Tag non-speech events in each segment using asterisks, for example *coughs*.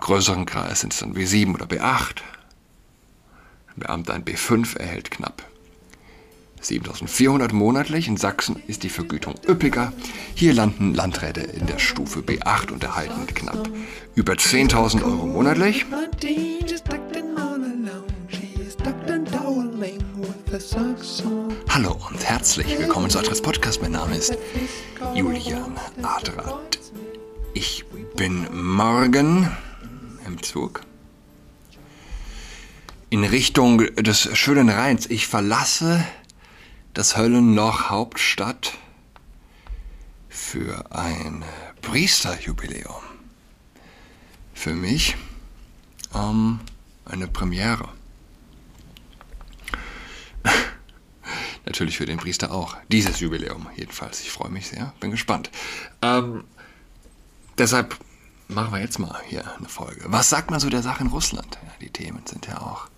größeren Kreis sind es dann B7 oder B8. Ein Beamter ein B5 erhält knapp 7400 monatlich. In Sachsen ist die Vergütung üppiger. Hier landen Landräte in der Stufe B8 und erhalten knapp über 10.000 Euro monatlich. Hallo und herzlich willkommen zu Adress Podcast. Mein Name ist Julian Adrat. Ich bin morgen im Zug in Richtung des schönen Rheins. Ich verlasse das Höllenloch Hauptstadt für ein Priesterjubiläum. Für mich ähm, eine Premiere. *laughs* Natürlich für den Priester auch. Dieses Jubiläum jedenfalls. Ich freue mich sehr, bin gespannt. Ähm, deshalb machen wir jetzt mal hier eine Folge. Was sagt man so der Sache in Russland? Ja, die Themen sind ja auch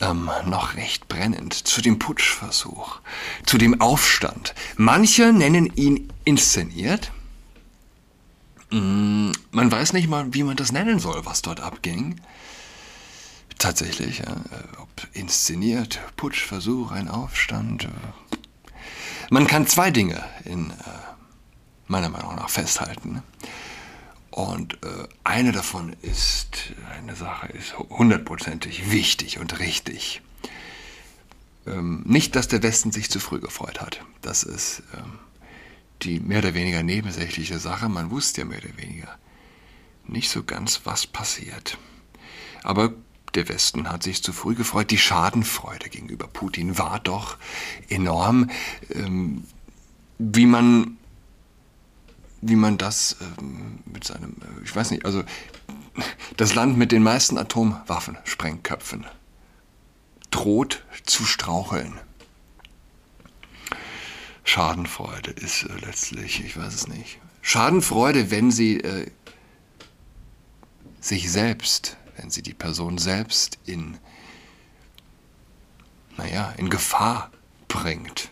ähm, noch recht brennend zu dem Putschversuch, zu dem Aufstand. Manche nennen ihn inszeniert. Mm, man weiß nicht mal, wie man das nennen soll, was dort abging. Tatsächlich, ja, äh, ob inszeniert, Putschversuch, ein Aufstand. Äh. Man kann zwei Dinge in äh, meiner Meinung nach festhalten. Und äh, eine davon ist, eine Sache ist hundertprozentig wichtig und richtig. Ähm, nicht, dass der Westen sich zu früh gefreut hat. Das ist ähm, die mehr oder weniger nebensächliche Sache. Man wusste ja mehr oder weniger nicht so ganz, was passiert. Aber der Westen hat sich zu früh gefreut. Die Schadenfreude gegenüber Putin war doch enorm. Ähm, wie man wie man das ähm, mit seinem, äh, ich weiß nicht, also das Land mit den meisten Atomwaffen, Sprengköpfen, droht zu straucheln. Schadenfreude ist äh, letztlich, ich weiß es nicht. Schadenfreude, wenn sie äh, sich selbst, wenn sie die Person selbst in, naja, in Gefahr bringt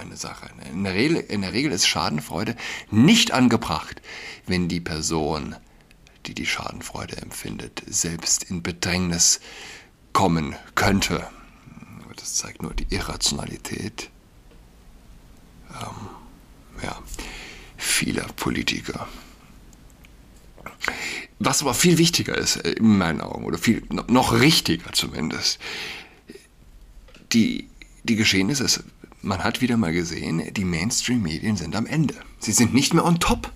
eine Sache. In der, Regel, in der Regel ist Schadenfreude nicht angebracht, wenn die Person, die die Schadenfreude empfindet, selbst in Bedrängnis kommen könnte. Das zeigt nur die Irrationalität ähm, ja, vieler Politiker. Was aber viel wichtiger ist, äh, in meinen Augen, oder viel noch richtiger zumindest, die, die Geschehnisse man hat wieder mal gesehen, die Mainstream-Medien sind am Ende. Sie sind nicht mehr on top.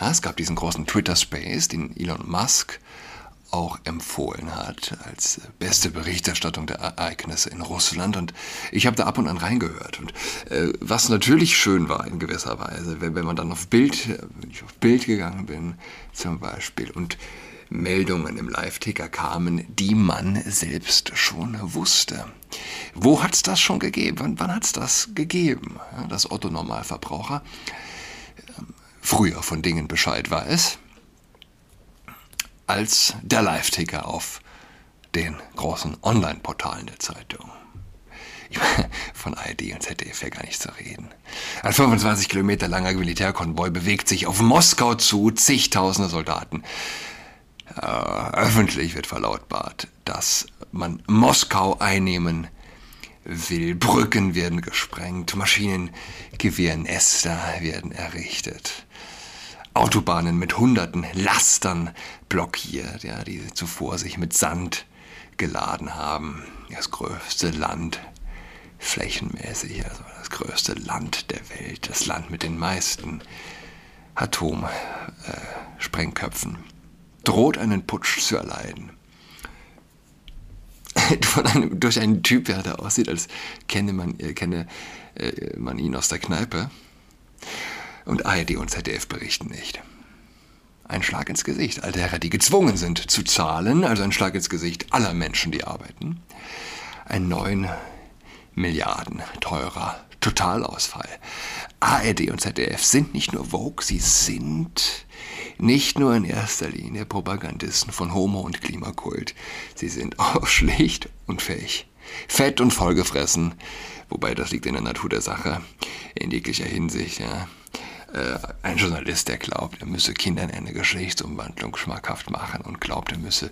Ja, es gab diesen großen Twitter-Space, den Elon Musk auch empfohlen hat als beste Berichterstattung der Ereignisse in Russland. Und ich habe da ab und an reingehört. Und äh, was natürlich schön war in gewisser Weise, wenn, wenn man dann auf Bild, wenn ich auf Bild gegangen bin zum Beispiel und Meldungen im Live-Ticker kamen, die man selbst schon wusste. Wo hat es das schon gegeben? Wann, hat es das gegeben? Ja, dass Otto Normalverbraucher ähm, früher von Dingen Bescheid weiß, als der Live-Ticker auf den großen Online-Portalen der Zeitung. Von ARD und ZDF ja gar nicht zu reden. Ein 25 Kilometer langer Militärkonvoi bewegt sich auf Moskau zu, zigtausende Soldaten äh, öffentlich wird verlautbart, dass man Moskau einnehmen will. Brücken werden gesprengt, Maschinengewehernester werden errichtet. Autobahnen mit hunderten Lastern blockiert, ja, die zuvor sich mit Sand geladen haben. Das größte Land flächenmäßig, also das größte Land der Welt, das Land mit den meisten Atomsprengköpfen. Droht einen Putsch zu erleiden. *laughs* Einem, durch einen Typ, der da aussieht, als kenne man, äh, kenne äh, man ihn aus der Kneipe. Und ARD und ZDF berichten nicht. Ein Schlag ins Gesicht all derer, die gezwungen sind zu zahlen, also ein Schlag ins Gesicht aller Menschen, die arbeiten. Ein 9 Milliarden teurer Totalausfall. ARD und ZDF sind nicht nur Vogue, sie sind nicht nur in erster Linie Propagandisten von Homo- und Klimakult. Sie sind auch *laughs* schlicht und fähig. Fett und vollgefressen, wobei das liegt in der Natur der Sache, in jeglicher Hinsicht. Ja. Äh, ein Journalist, der glaubt, er müsse Kindern eine Geschlechtsumwandlung schmackhaft machen und glaubt, er müsse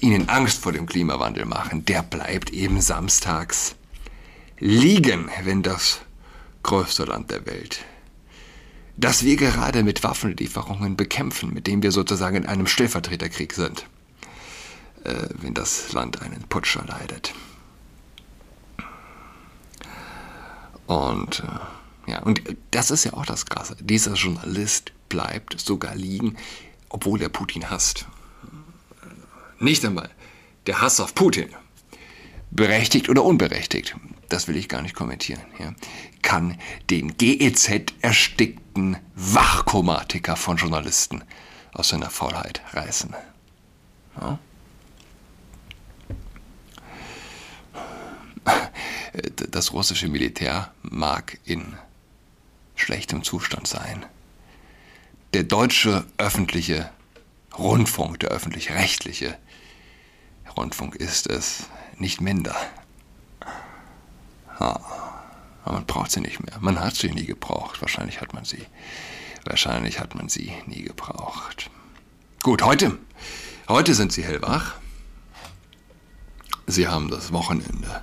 ihnen Angst vor dem Klimawandel machen, der bleibt eben samstags liegen, wenn das größte Land der Welt, das wir gerade mit Waffenlieferungen bekämpfen, mit dem wir sozusagen in einem Stellvertreterkrieg sind, äh, wenn das Land einen Putsch erleidet. Und äh, ja, und das ist ja auch das Krasse. Dieser Journalist bleibt sogar liegen, obwohl er Putin hasst. Nicht einmal der Hass auf Putin, berechtigt oder unberechtigt, das will ich gar nicht kommentieren, ja, kann den GEZ erstickten Wachkomatiker von Journalisten aus seiner Faulheit reißen. Ja. Das russische Militär mag in schlechtem Zustand sein. Der deutsche öffentliche Rundfunk, der öffentlich-rechtliche Rundfunk ist es nicht minder. Ja, aber man braucht sie nicht mehr. Man hat sie nie gebraucht. Wahrscheinlich hat man sie. Wahrscheinlich hat man sie nie gebraucht. Gut, heute. Heute sind sie hellwach. Sie haben das Wochenende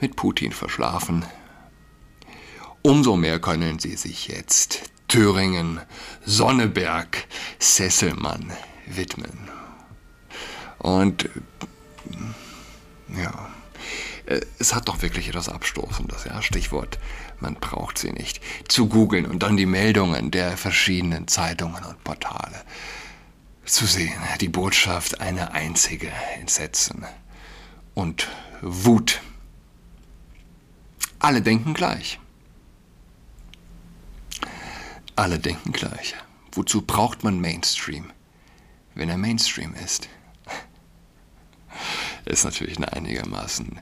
mit Putin verschlafen. Umso mehr können sie sich jetzt Thüringen, Sonneberg, Sesselmann widmen. Und ja, es hat doch wirklich etwas Abstoßendes, ja. Stichwort, man braucht sie nicht. Zu googeln und dann die Meldungen der verschiedenen Zeitungen und Portale zu sehen. Die Botschaft eine einzige Entsetzen und Wut. Alle denken gleich. Alle denken gleich. Wozu braucht man Mainstream, wenn er Mainstream ist? *laughs* ist natürlich eine einigermaßen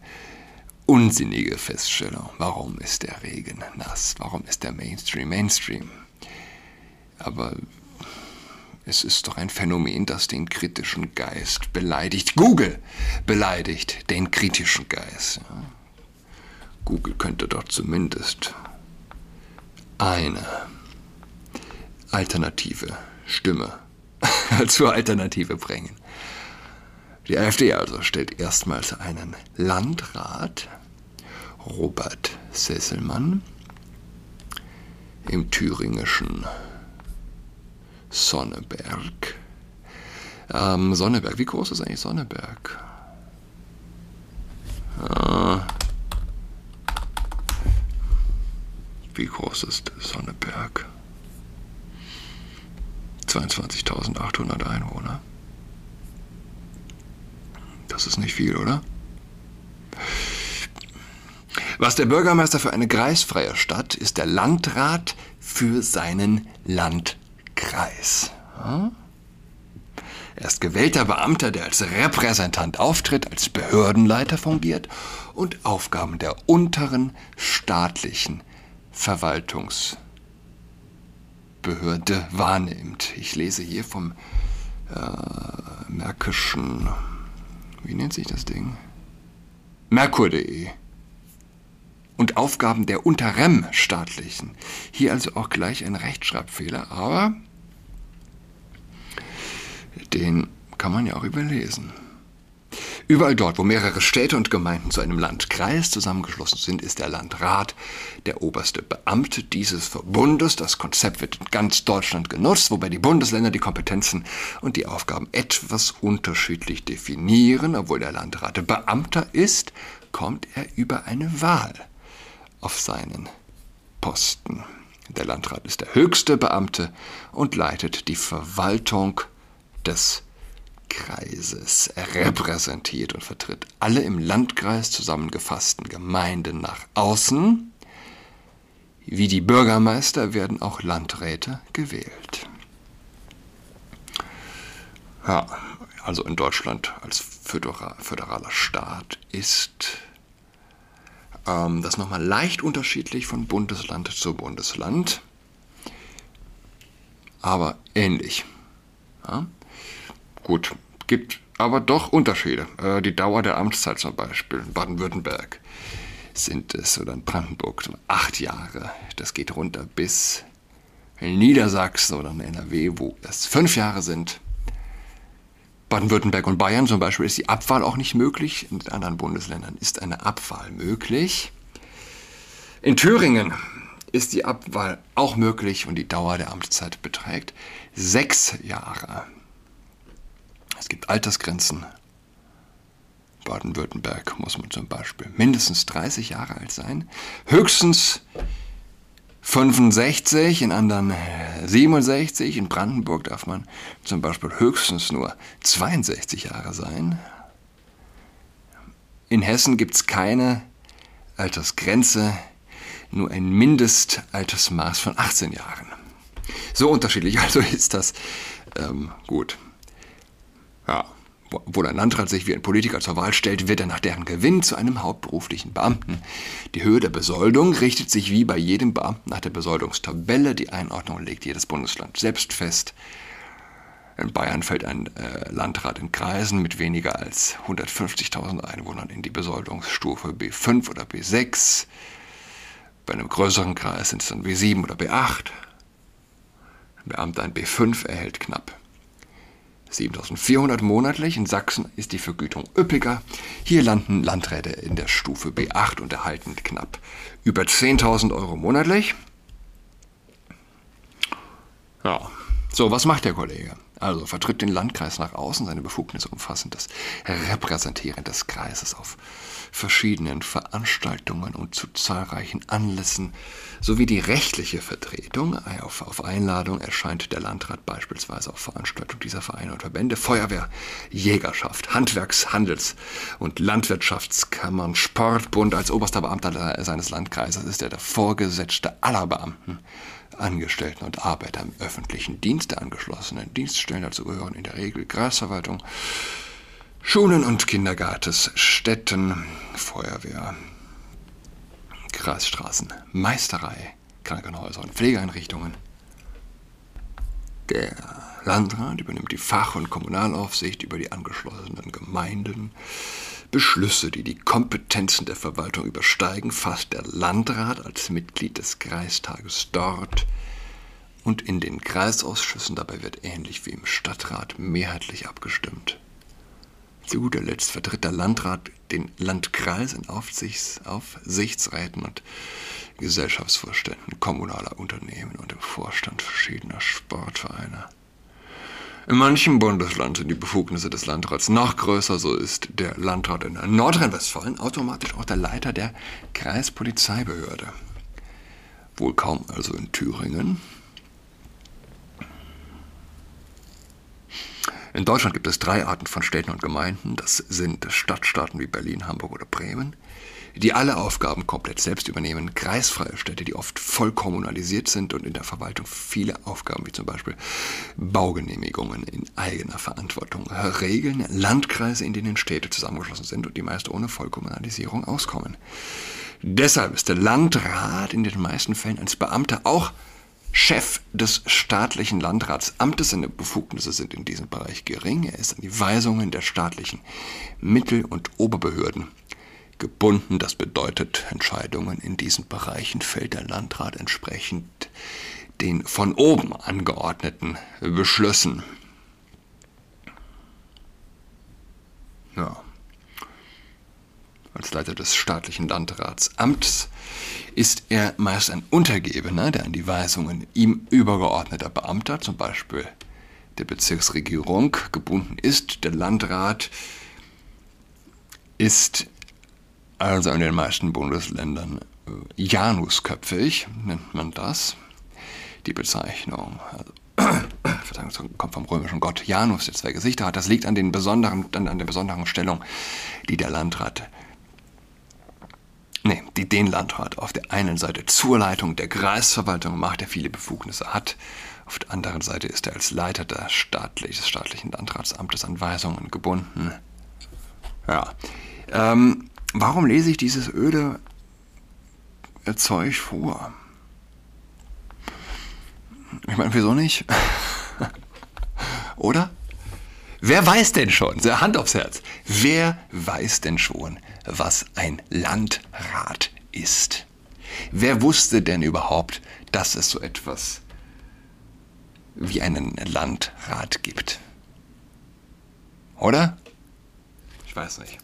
unsinnige Feststellung. Warum ist der Regen nass? Warum ist der Mainstream Mainstream? Aber es ist doch ein Phänomen, das den kritischen Geist beleidigt. Google beleidigt den kritischen Geist. Google könnte doch zumindest eine alternative Stimme *laughs* zur Alternative bringen. Die AfD also stellt erstmals einen Landrat, Robert Sesselmann, im thüringischen Sonneberg. Ähm, Sonneberg, wie groß ist eigentlich Sonneberg? Äh, wie groß ist Sonneberg? 22.800 Einwohner. Das ist nicht viel, oder? Was der Bürgermeister für eine kreisfreie Stadt ist der Landrat für seinen Landkreis. Er ist gewählter Beamter, der als Repräsentant auftritt, als Behördenleiter fungiert und Aufgaben der unteren staatlichen Verwaltungsbehörde wahrnimmt. Ich lese hier vom äh, Märkischen wie nennt sich das Ding? Merkur.de. Und Aufgaben der Unterrem staatlichen. Hier also auch gleich ein Rechtschreibfehler, aber den kann man ja auch überlesen. Überall dort, wo mehrere Städte und Gemeinden zu einem Landkreis zusammengeschlossen sind, ist der Landrat der oberste Beamte dieses Verbundes. Das Konzept wird in ganz Deutschland genutzt, wobei die Bundesländer die Kompetenzen und die Aufgaben etwas unterschiedlich definieren. Obwohl der Landrat Beamter ist, kommt er über eine Wahl auf seinen Posten. Der Landrat ist der höchste Beamte und leitet die Verwaltung des Kreises. Er repräsentiert und vertritt alle im Landkreis zusammengefassten Gemeinden nach außen. Wie die Bürgermeister werden auch Landräte gewählt. Ja, also in Deutschland als föderaler Staat ist ähm, das nochmal leicht unterschiedlich von Bundesland zu Bundesland, aber ähnlich. Ja? Gut, gibt aber doch Unterschiede. Äh, die Dauer der Amtszeit zum Beispiel in Baden-Württemberg sind es oder in Brandenburg acht Jahre. Das geht runter bis in Niedersachsen oder in NRW, wo es fünf Jahre sind. Baden-Württemberg und Bayern zum Beispiel ist die Abwahl auch nicht möglich. In anderen Bundesländern ist eine Abwahl möglich. In Thüringen ist die Abwahl auch möglich und die Dauer der Amtszeit beträgt sechs Jahre. Es gibt Altersgrenzen. Baden-Württemberg muss man zum Beispiel mindestens 30 Jahre alt sein, höchstens 65, in anderen 67. In Brandenburg darf man zum Beispiel höchstens nur 62 Jahre sein. In Hessen gibt es keine Altersgrenze nur ein Mindestaltersmaß von 18 Jahren. So unterschiedlich *laughs* also ist das. Ähm, gut. Ja, wo ein Landrat sich wie ein Politiker zur Wahl stellt, wird er nach deren Gewinn zu einem hauptberuflichen Beamten. Die Höhe der Besoldung richtet sich wie bei jedem Beamten nach der Besoldungstabelle. Die Einordnung legt jedes Bundesland selbst fest. In Bayern fällt ein äh, Landrat in Kreisen mit weniger als 150.000 Einwohnern in die Besoldungsstufe B5 oder B6. Bei einem größeren Kreis sind es dann B7 oder B8. Ein Beamter in B5 erhält knapp 7400 monatlich. In Sachsen ist die Vergütung üppiger. Hier landen Landräte in der Stufe B8 und erhalten knapp über 10.000 Euro monatlich. Ja, so, was macht der Kollege? Also vertritt den Landkreis nach außen, seine Befugnisse umfassen das Repräsentieren des Kreises auf verschiedenen Veranstaltungen und zu zahlreichen Anlässen sowie die rechtliche Vertretung. Auf, auf Einladung erscheint der Landrat beispielsweise auf Veranstaltungen dieser Vereine und Verbände, Feuerwehr, Jägerschaft, Handwerks-, Handels- und Landwirtschaftskammern, Sportbund. Als oberster Beamter seines Landkreises ist er der Vorgesetzte aller Beamten. Angestellten und Arbeiter im öffentlichen Dienst der angeschlossenen Dienststellen. Dazu gehören in der Regel Kreisverwaltung, Schulen und Kindergartens, Städten, Feuerwehr, Kreisstraßen, Meisterei, Krankenhäuser und Pflegeeinrichtungen. Der Landrat übernimmt die Fach- und Kommunalaufsicht über die angeschlossenen Gemeinden. Beschlüsse, die die Kompetenzen der Verwaltung übersteigen, fasst der Landrat als Mitglied des Kreistages dort und in den Kreisausschüssen. Dabei wird ähnlich wie im Stadtrat mehrheitlich abgestimmt. Zu guter Letzt vertritt der Landrat den Landkreis in Aufsichts Aufsichtsräten und Gesellschaftsvorständen kommunaler Unternehmen und im Vorstand verschiedener Sportvereine. In manchem Bundesland sind die Befugnisse des Landrats noch größer, so ist der Landrat in Nordrhein-Westfalen automatisch auch der Leiter der Kreispolizeibehörde. Wohl kaum also in Thüringen, In Deutschland gibt es drei Arten von Städten und Gemeinden. Das sind Stadtstaaten wie Berlin, Hamburg oder Bremen, die alle Aufgaben komplett selbst übernehmen. Kreisfreie Städte, die oft voll kommunalisiert sind und in der Verwaltung viele Aufgaben wie zum Beispiel Baugenehmigungen in eigener Verantwortung regeln. Landkreise, in denen Städte zusammengeschlossen sind und die meist ohne Vollkommunalisierung auskommen. Deshalb ist der Landrat in den meisten Fällen als Beamter auch Chef des staatlichen Landratsamtes. Seine Befugnisse sind in diesem Bereich gering. Er ist an die Weisungen der staatlichen Mittel- und Oberbehörden gebunden. Das bedeutet, Entscheidungen in diesen Bereichen fällt der Landrat entsprechend den von oben angeordneten Beschlüssen. Ja. Als Leiter des staatlichen Landratsamts ist er meist ein Untergebener, der an die Weisungen ihm übergeordneter Beamter, zum Beispiel der Bezirksregierung, gebunden ist. Der Landrat ist also in den meisten Bundesländern äh, Janusköpfig, nennt man das. Die Bezeichnung also, *coughs* kommt vom römischen Gott Janus, der zwei Gesichter hat. Das liegt an, den besonderen, an der besonderen Stellung, die der Landrat nee, die den Landrat auf der einen Seite zur Leitung der Kreisverwaltung macht, der viele Befugnisse hat. Auf der anderen Seite ist er als Leiter des, staatlich, des staatlichen Landratsamtes an Weisungen gebunden. Ja. Ähm, warum lese ich dieses öde Zeug vor? Ich meine, wieso nicht? *laughs* Oder? Wer weiß denn schon, Hand aufs Herz, wer weiß denn schon, was ein Landrat ist? Wer wusste denn überhaupt, dass es so etwas wie einen Landrat gibt. Oder? Ich weiß nicht.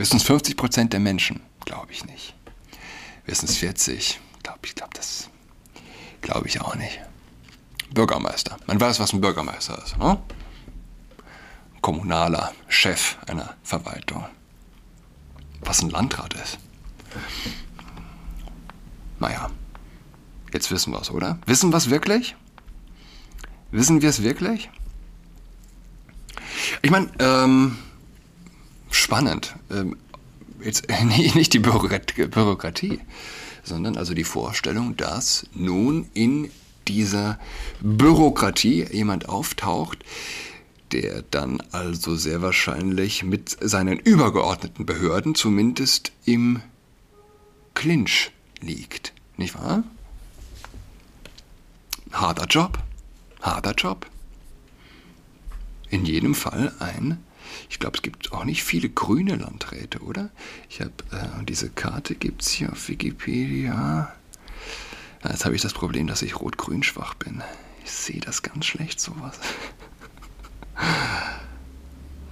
Wissen es 50 Prozent der Menschen? Glaube ich nicht. Wissen es 40? Glaube ich, glaube das. Glaube ich auch nicht. Bürgermeister. Man weiß, was ein Bürgermeister ist, ne? Kommunaler Chef einer Verwaltung. Was ein Landrat ist. Naja, jetzt wissen wir es, oder? Wissen wir es wirklich? Wissen wir es wirklich? Ich meine, ähm, spannend. Ähm, jetzt *laughs* nicht die Bürokratie, sondern also die Vorstellung, dass nun in dieser Bürokratie jemand auftaucht, der dann also sehr wahrscheinlich mit seinen übergeordneten Behörden zumindest im Clinch liegt. Nicht wahr? Harter Job. Harter Job. In jedem Fall ein, ich glaube, es gibt auch nicht viele grüne Landräte, oder? Ich habe, äh, diese Karte gibt es hier auf Wikipedia. Jetzt habe ich das Problem, dass ich rot-grün schwach bin. Ich sehe das ganz schlecht, sowas. *laughs*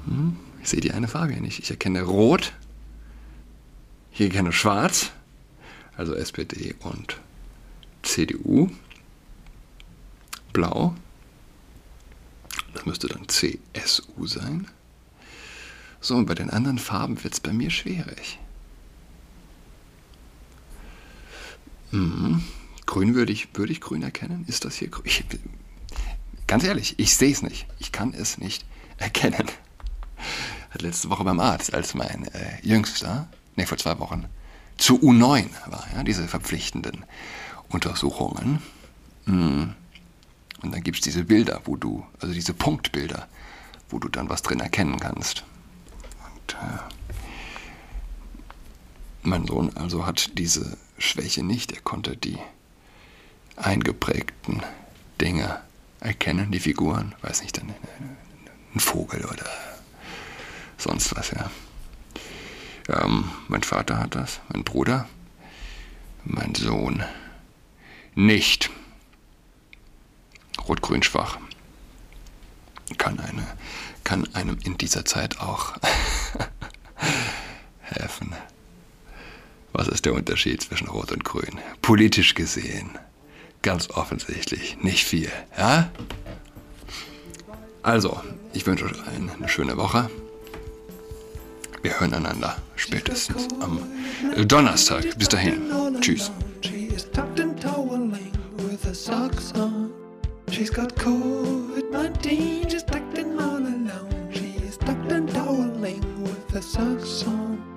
Hm? Ich sehe die eine Farbe hier nicht. Ich erkenne Rot. Ich erkenne Schwarz. Also SPD und CDU. Blau. Das müsste dann CSU sein. So, und bei den anderen Farben wird es bei mir schwierig. Mhm. Grün würde ich, würde ich grün erkennen? Ist das hier grün? Ich, ganz ehrlich, ich sehe es nicht. Ich kann es nicht *laughs* erkennen. Hat letzte Woche beim Arzt, als mein äh, Jüngster, ne, vor zwei Wochen, zu U9 war, ja, diese verpflichtenden Untersuchungen. Mm. Und dann gibt es diese Bilder, wo du, also diese Punktbilder, wo du dann was drin erkennen kannst. Mein Sohn also hat diese Schwäche nicht. Er konnte die eingeprägten Dinge erkennen, die Figuren, weiß nicht, dann ein Vogel oder sonst was, ja. Ähm, mein Vater hat das, mein Bruder, mein Sohn nicht. Rot-Grün schwach. Kann, eine, kann einem in dieser Zeit auch *laughs* helfen. Was ist der Unterschied zwischen Rot und Grün? Politisch gesehen ganz offensichtlich nicht viel. Ja? Also, ich wünsche euch allen eine schöne Woche. Wir hören einander spätestens am Donnerstag. Bis dahin. Tschüss. She's got COVID-19, she's tucked in that's our song.